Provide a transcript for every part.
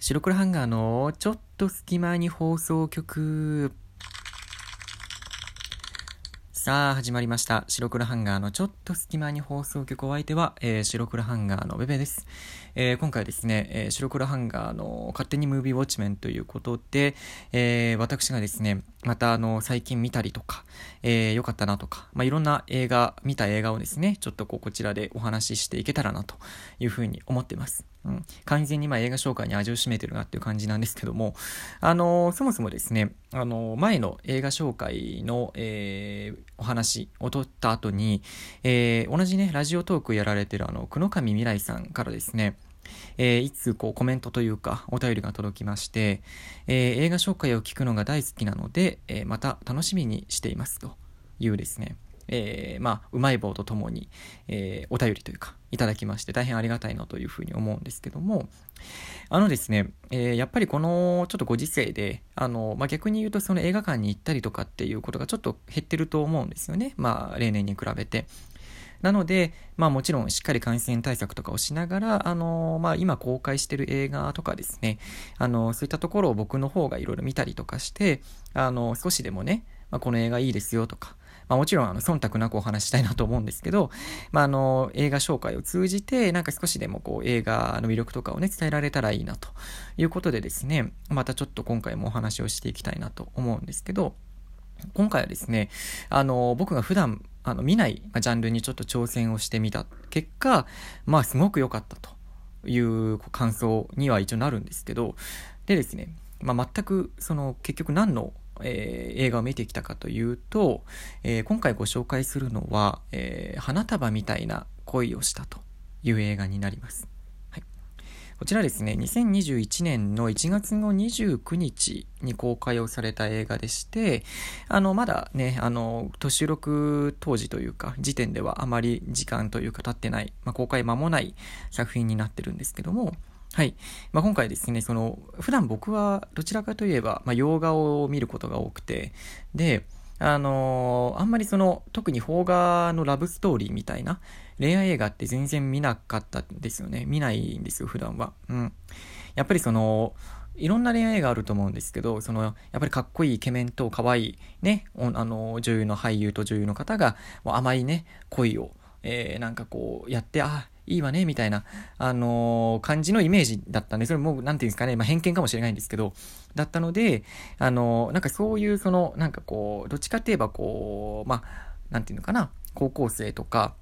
白黒ハンガーのちょっと隙間に放送局。さあ、始まりました。白黒ハンガーのちょっと隙間に放送局お相手は、えー、白黒ハンガーのベベです。えー、今回ですね、えー、白黒ハンガーの勝手にムービーウォッチメンということで、え私がですね、またあの、最近見たりとか、え良かったなとか、まあ、いろんな映画、見た映画をですね、ちょっとこう、こちらでお話ししていけたらなというふうに思ってます。うん、完全にま映画紹介に味を占めてるなっていう感じなんですけども、あのー、そもそもですね、あのー、前の映画紹介の、えー、お話を取った後に、え同じね、ラジオトークやられてるあの、久野上未来さんからですね、えー、いつこうコメントというかお便りが届きまして、えー、映画紹介を聞くのが大好きなので、えー、また楽しみにしていますというですね、えー、まあ、うまい棒とともに、えー、お便りというか、いただきまして、大変ありがたいなというふうに思うんですけども、あのですね、えー、やっぱりこのちょっとご時世で、あの、まあ、逆に言うとその映画館に行ったりとかっていうことがちょっと減ってると思うんですよね。まあ、例年に比べて。なので、まあもちろんしっかり感染対策とかをしながら、あのまあ今公開してる映画とかですね、あのそういったところを僕の方がいろいろ見たりとかして、あの少しでもね、まあ、この映画いいですよとか、まあ、もちろんあの忖度なくお話したいなと思うんですけど、まあ、あの映画紹介を通じてなんか少しでもこう映画の魅力とかをね伝えられたらいいなということでですねまたちょっと今回もお話をしていきたいなと思うんですけど今回はですねあの僕が普段あの見ないジャンルにちょっと挑戦をしてみた結果まあすごく良かったという感想には一応なるんですけどでですね、まあ、全くその結局何のえー、映画を見てきたかというと、えー、今回ご紹介するのは、えー、花束みたいな恋をしたという映画になります。こちらですね、2021年の1月の29日に公開をされた映画でして、あの、まだね、あの、収録当時というか、時点ではあまり時間というか経ってない、まあ、公開間もない作品になってるんですけども、はい。まあ、今回ですね、その、普段僕はどちらかといえば、まあ、洋画を見ることが多くて、で、あのー、あんまりその、特に邦画のラブストーリーみたいな恋愛映画って全然見なかったんですよね。見ないんですよ、普段は。うん。やっぱりその、いろんな恋愛映画あると思うんですけど、その、やっぱりかっこいいイケメンと可愛いね、あの、女優の俳優と女優の方が、もう甘いね、恋を、えー、なんかこう、やって、あ、いいわね、みたいな、あのー、感じのイメージだったんで、それも、なんていうんですかね、まあ、偏見かもしれないんですけど、だったので、あのー、なんかそういう、その、なんかこう、どっちかといえば、こう、まあ、なんていうのかな、高校生とか、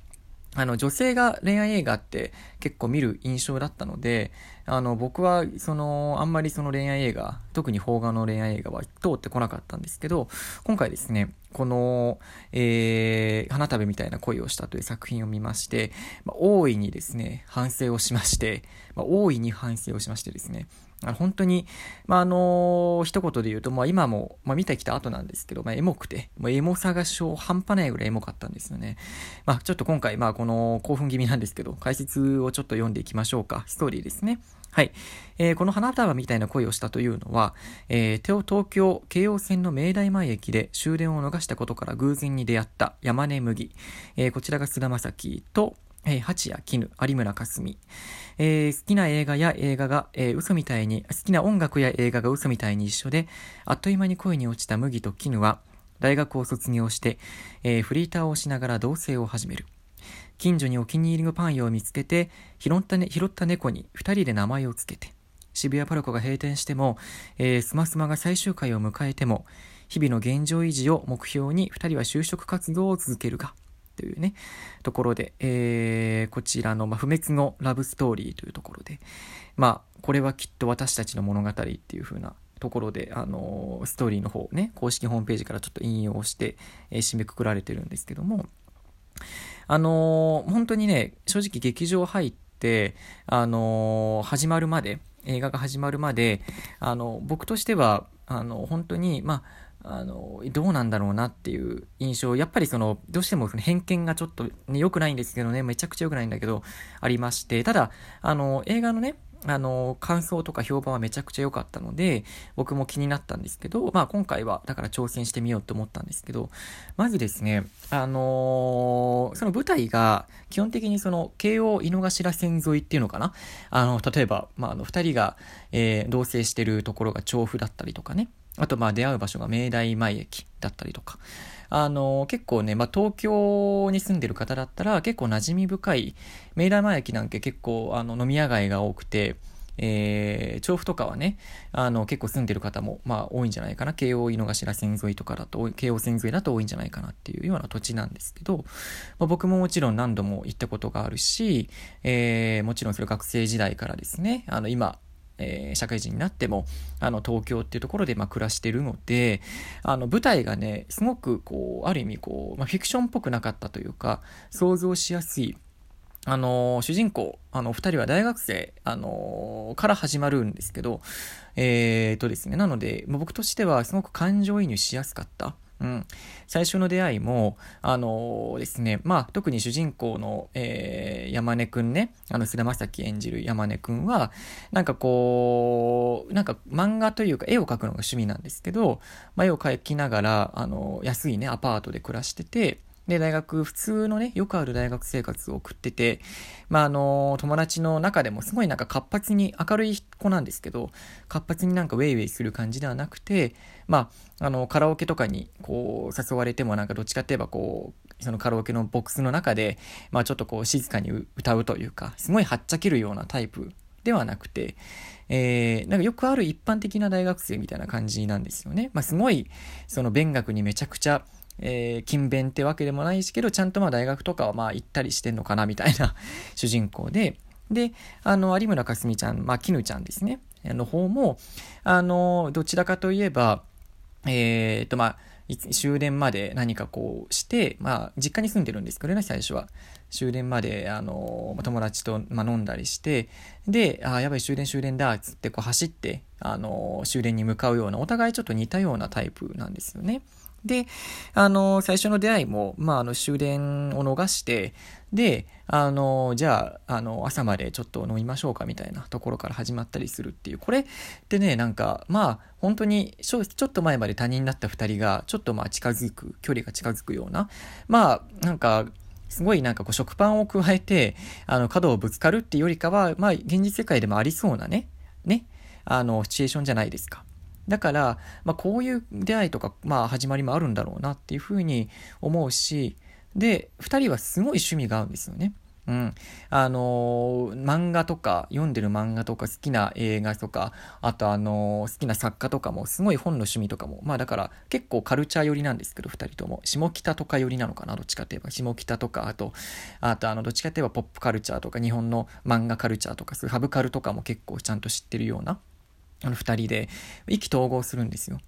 あの、女性が恋愛映画って結構見る印象だったので、あの、僕は、その、あんまりその恋愛映画、特に邦画の恋愛映画は通ってこなかったんですけど、今回ですね、この、えー、花束みたいな恋をしたという作品を見まして、まあ、大いにですね、反省をしまして、まあ、大いに反省をしましてですね、本当に、まあ、あの、一言で言うと、まあ、今も、まあ、見てきた後なんですけど、まあ、エモくて、もうエモさが半端ないぐらいエモかったんですよね。まあ、ちょっと今回、まあ、この興奮気味なんですけど、解説をちょっと読んでいきましょうか。ストーリーですね。はい。えー、この花束みたいな恋をしたというのは、えー、東京京王線の明大前駅で終電を逃したことから偶然に出会った山根麦。えー、こちらが菅田将暉と、えー、八谷絹、有村架純。えー、好きな映画や映画が、えー、嘘みたいに、好きな音楽や映画が嘘みたいに一緒で、あっという間に恋に落ちた麦と絹は、大学を卒業して、えー、フリーターをしながら同棲を始める。近所にお気に入りのパン屋を見つけて、拾った,、ね、拾った猫に二人で名前をつけて、渋谷パルコが閉店しても、えー、スマスマが最終回を迎えても、日々の現状維持を目標に二人は就職活動を続けるが、というね、ところで、えー、こちらの、まあ、不滅のラブストーリーというところで、まあ、これはきっと私たちの物語っていう風なところで、あのー、ストーリーの方ね、公式ホームページからちょっと引用して、えー、締めくくられてるんですけども、あのー、本当にね、正直劇場入って、あの始まるまで、映画が始まるまで、あの僕としては、あの本当に、まあ、あの、どうなんだろうなっていう印象、やっぱりその、どうしても偏見がちょっと、ね、良くないんですけどね、めちゃくちゃ良くないんだけど、ありまして、ただ、あの、映画のね、あの、感想とか評判はめちゃくちゃ良かったので、僕も気になったんですけど、まあ今回はだから挑戦してみようと思ったんですけど、まずですね、あのー、その舞台が基本的にその京王井の頭線沿いっていうのかな？あの、例えば、まああの二人が、えー、同棲してるところが調布だったりとかね、あとまあ出会う場所が明大前駅だったりとか、あの、結構ね、まあ、東京に住んでる方だったら結構馴染み深い、明大前駅なんて結構あの飲み屋街が多くて、えー、調布とかはね、あの、結構住んでる方も、まあ、多いんじゃないかな。京王井の頭線沿いとかだと、京王線沿いだと多いんじゃないかなっていうような土地なんですけど、まあ、僕ももちろん何度も行ったことがあるし、えー、もちろんそれ学生時代からですね、あの、今、えー、社会人になっても、あの、東京っていうところで、まあ、暮らしてるので、あの、舞台がね、すごく、こう、ある意味、こう、まあ、フィクションっぽくなかったというか、想像しやすい、あの、主人公、あの、二人は大学生、あの、から始まるんですけど、えー、とですね、なので、僕としてはすごく感情移入しやすかった。うん、最初の出会いも、あのー、ですね、まあ、特に主人公の、えー、山根くんね、あの、菅田将暉演じる山根くんは、なんかこう、なんか漫画というか絵を描くのが趣味なんですけど、まあ、絵を描きながら、あのー、安いね、アパートで暮らしてて、で、大学、普通のね、よくある大学生活を送ってて、まあ、あの、友達の中でもすごいなんか活発に、明るい子なんですけど、活発になんかウェイウェイする感じではなくて、まあ、あの、カラオケとかに、こう、誘われてもなんかどっちかって言えば、こう、そのカラオケのボックスの中で、まあ、ちょっとこう、静かに歌うというか、すごいはっちゃけるようなタイプではなくて、えー、なんかよくある一般的な大学生みたいな感じなんですよね。まあ、すごい、その勉学にめちゃくちゃ、えー、勤勉ってわけでもないしけど、ちゃんとまあ大学とかはまあ行ったりしてんのかなみたいな 主人公で、で、あの、有村架純ちゃん、まあ、絹ちゃんですね、の方も、あの、どちらかといえば、えっ、と、まあ、終電まで何かこうして、まあ、実家に住んでるんですけどね、最初は。終電まで、あの、友達と、まあ、飲んだりして、で、あやばい終電終電だ、つってこう走って、あの、終電に向かうような、お互いちょっと似たようなタイプなんですよね。で、あの、最初の出会いも、まあ、あの、終電を逃して、で、あの、じゃあ、あの、朝までちょっと飲みましょうかみたいなところから始まったりするっていう。これってね、なんか、まあ、本当にちょ、ちょっと前まで他人だった二人が、ちょっとまあ近づく、距離が近づくような、まあ、なんか、すごいなんかこう食パンを加えて、あの、角をぶつかるっていうよりかは、まあ、現実世界でもありそうなね、ね、あの、シチュエーションじゃないですか。だから、まあ、こういう出会いとか、まあ、始まりもあるんだろうなっていうふうに思うし、で、二人はすごい趣味が合うんですよね。うん。あのー、漫画とか、読んでる漫画とか、好きな映画とか、あとあのー、好きな作家とかも、すごい本の趣味とかも、まあだから結構カルチャー寄りなんですけど、二人とも。下北とか寄りなのかな、どっちかって言えば。下北とか、あと、あとあの、どっちかって言えばポップカルチャーとか、日本の漫画カルチャーとか、そういうハブカルとかも結構ちゃんと知ってるような。あの二人で意気投合するんですよ。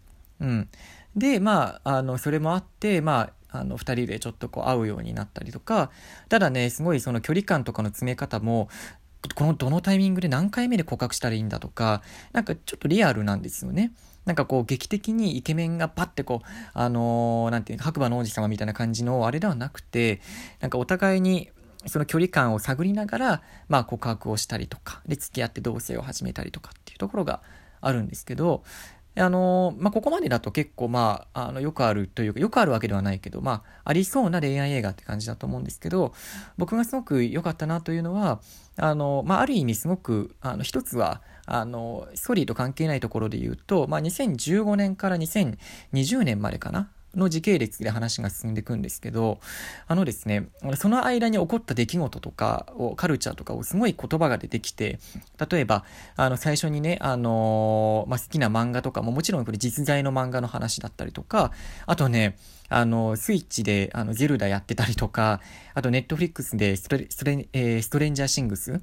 うん。で、まあ、あの、それもあって、まあ、あの、二人でちょっとこう会うようになったりとか、ただね、すごいその距離感とかの詰め方も、このどのタイミングで何回目で告白したらいいんだとか、なんかちょっとリアルなんですよね。なんかこう劇的にイケメンがパッてこう、あのー、ていう白馬の王子様みたいな感じのあれではなくて、なんかお互いにその距離感を探りながら、まあ告白をしたりとか、で付き合って同棲を始めたりとかっていうところがあるんですけど、あの、まあ、ここまでだと結構まあ、あの、よくあるというか、よくあるわけではないけど、まあ、ありそうな恋愛映画って感じだと思うんですけど、僕がすごく良かったなというのは、あの、まあ、ある意味すごく、あの、一つは、あの、ストーリーと関係ないところで言うと、まあ、2015年から2020年までかな。の時系列で話が進んでいくんですけど、あのですね、その間に起こった出来事とかを、カルチャーとかをすごい言葉が出てきて、例えば、あの、最初にね、あのー、まあ、好きな漫画とかも、もちろんこれ実在の漫画の話だったりとか、あとね、あの、スイッチで、あの、ゼルダやってたりとか、あとネットフリックスでストレ、ストレ、えー、ストレンジャーシングス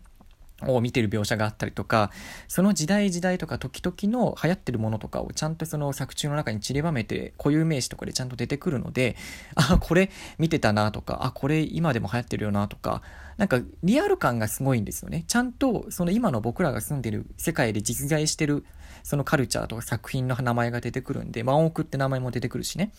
を見てる描写があったりとか、その時代時代とか時々の流行ってるものとかをちゃんとその作中の中に散りばめて固有名詞とかでちゃんと出てくるので、あ、これ見てたなとか、あ、これ今でも流行ってるよなとか、なんかリアル感がすごいんですよね。ちゃんとその今の僕らが住んでる世界で実在してるそのカルチャーとか作品の名前が出てくるんで、ワンオクって名前も出てくるしね。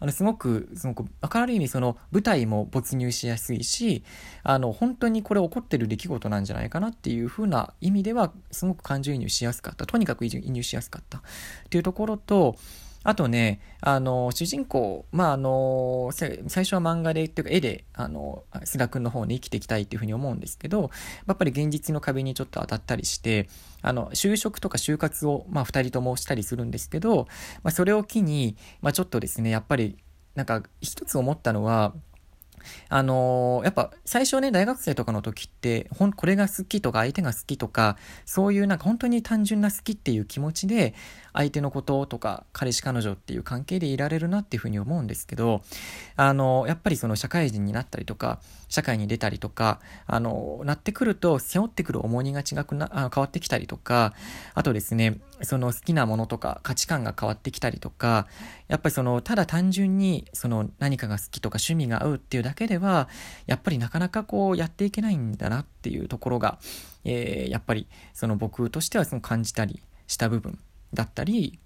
あの、すごく、すごく、明るい意味その舞台も没入しやすいし、あの、本当にこれ起こってる出来事なんじゃないかなっていう風な意味では、すごく感情移入しやすかった。とにかく移入しやすかったっていうところと、あとね、あの、主人公、まあ、あの、最初は漫画で、っていうか絵で、あの、須田くんの方に生きていきたいっていうふうに思うんですけど、やっぱり現実の壁にちょっと当たったりして、あの、就職とか就活を、まあ、二人ともしたりするんですけど、まあ、それを機に、まあ、ちょっとですね、やっぱり、なんか、一つ思ったのは、あのー、やっぱ最初ね、大学生とかの時って、ほん、これが好きとか相手が好きとか、そういうなんか本当に単純な好きっていう気持ちで、相手のこととか、彼氏彼女っていう関係でいられるなっていうふうに思うんですけど、あの、やっぱりその社会人になったりとか、社会に出たりとか、あの、なってくると、背負ってくる重荷が違くな、あ変わってきたりとか、あとですね、その好きなものとか価値観が変わってきたりとか、やっぱりその、ただ単純に、その何かが好きとか趣味が合うっていうだけでは、やっぱりなかなかこうやっていけないんだなっていうところが、えー、やっぱりその僕としてはその感じたりした部分。だったり、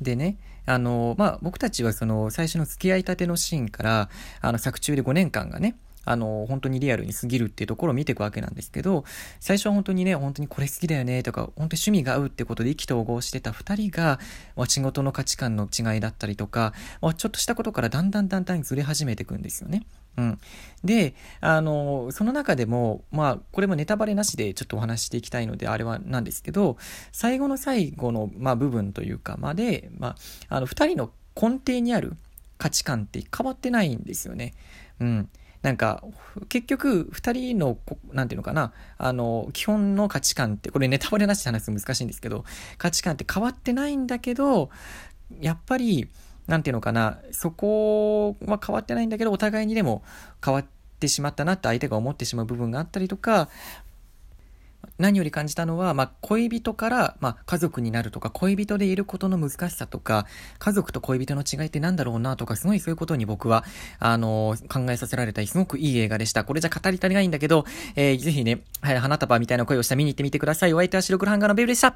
でね、あの、まあ、僕たちはその最初の付き合いたてのシーンから、あの作中で5年間がね、あの、本当にリアルに過ぎるっていうところを見ていくわけなんですけど、最初は本当にね、本当にこれ好きだよねとか、本当に趣味が合うってことで意気投合してた二人が、まあ、仕事の価値観の違いだったりとか、まあ、ちょっとしたことからだんだんだんだんずれ始めていくんですよね。うん。で、あの、その中でも、まあ、これもネタバレなしでちょっとお話していきたいので、あれはなんですけど、最後の最後の、まあ、部分というか、まで、まあ、あの、二人の根底にある価値観って変わってないんですよね。うん。なんか、結局、二人の、なんていうのかな、あの、基本の価値観って、これネタバレなしで話すと難しいんですけど、価値観って変わってないんだけど、やっぱり、なんていうのかな、そこは変わってないんだけど、お互いにでも変わってしまったなって相手が思ってしまう部分があったりとか、何より感じたのは、まあ、恋人から、まあ、家族になるとか、恋人でいることの難しさとか、家族と恋人の違いって何だろうなとか、すごいそういうことに僕は、あのー、考えさせられたりすごくいい映画でした。これじゃ語り足りないんだけど、えー、ぜひね、はい、花束みたいな声をした見に行ってみてください。お相手は白黒ハンガーのベルでした。